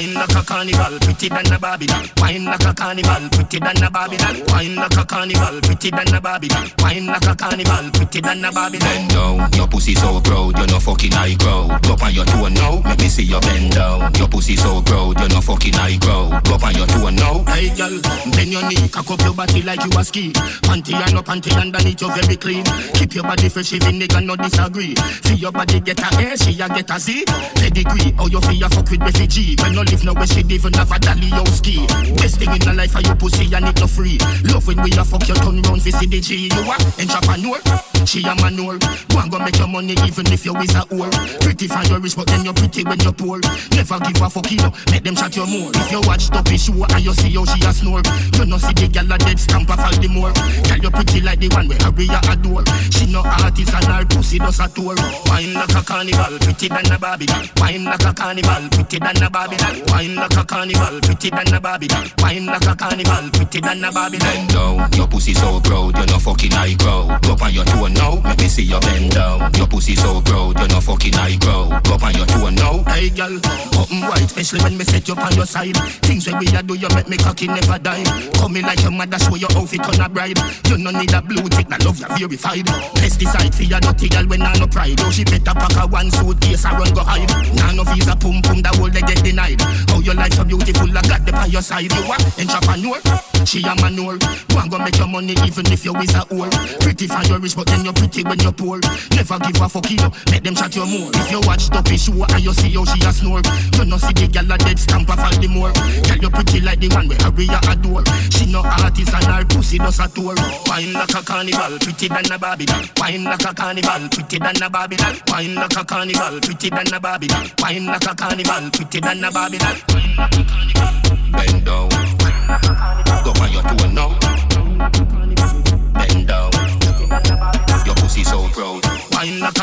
Wine like a carnival, pretty than a Barbie doll. Wine like a carnival, pretty than a Barbie doll. Wine like a carnival, pretty than a Barbie doll. Wine like a carnival, pretty than a Barbie doll. Bend down, your pussy so proud, you're no fucking high crowd. Go on your toe now, make me see your bend down. Your pussy so proud, you're no fucking high crowd. Go on your toe now. Hey girl, bend your knee, cock up your body like you a ski. Panty and no panty underneath, you very clean. Keep your body fresh, even nigga no disagree. Feel your body get a A, she a get a Z. Pedigree, how you feel fuck with refugee. When no live nowhere, she even have a dolly or ski. Best thing in the life are you pussy and it no free. Love when we a fuck you turn round for CDG. You a entrepreneur, she a manure. Go and go make your money even if you is a whore. Pretty for your rich, but then you're pretty when you're poor. Never give a fuck you, know. make them chat you more. If you watch Duppy show and you see how she a snore, you no see the gal a dead stamp of all the more. Tell you pretty like the one where Aria adore. She no artist and her pussy does a tour. Wine like a carnival, pretty than a Barbie. Wine like a carnival, pretty than a Barbie. Wine like a carnival, pretty than a Barbie. Wine like a carnival, pretty than a Barbie. Bend down, your pussy so proud, you're no fucking high crowd. Go on your toe now, me see your bend down. Your pussy so proud, you're no fucking high crowd. Up on your toe now. Hey girl, open white, especially when me set you on your side. Things when we a do, you make me cocky never die. Coming like your mother, show your outfit on a bride. You no need a blue tick, that love you verified. Pesticide for your dirty girl when I no pride. Oh, she better pack a one suitcase and run go hide. Now no visa pum pum, that whole they get denied. How your life so beautiful, I got the on your side. You are entrepreneur, she a manure. Go and go make your money even if you is a whore. Pretty for your rich, but then you're pretty when you're poor. Never give a fuck, you make them chat you more. If you watch Duppy show and you see how she a snore, you no see the gyal a dead stamp of all the more. Tell you pretty like the one where Aria adore. She no artist and her pussy does a tour. Wine like a carnival, pretty than a Barbie doll. Wine like a carnival, pretty than a Barbie doll. Wine like a carnival, pretty than a Barbie doll. Wine like a carnival, pretty than a Barbie doll. Wine like a carnival.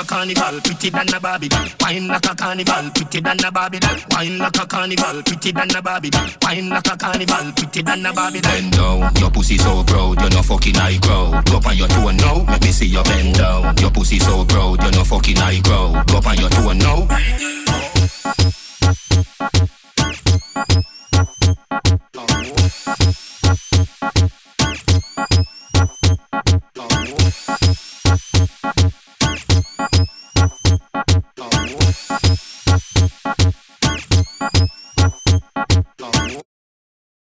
Carnival, pretty than a Barbie doll. Wine like a carnival, pretty than a Barbie doll. Wine like a carnival, pretty than a Barbie doll. Wine like a carnival, pretty than a Barbie doll. Bend down, your pussy so proud, you're no fucking high crowd. Go on your toe now, make me see your bend down. Your pussy so proud, you're no fucking high crowd. Go on your toe now.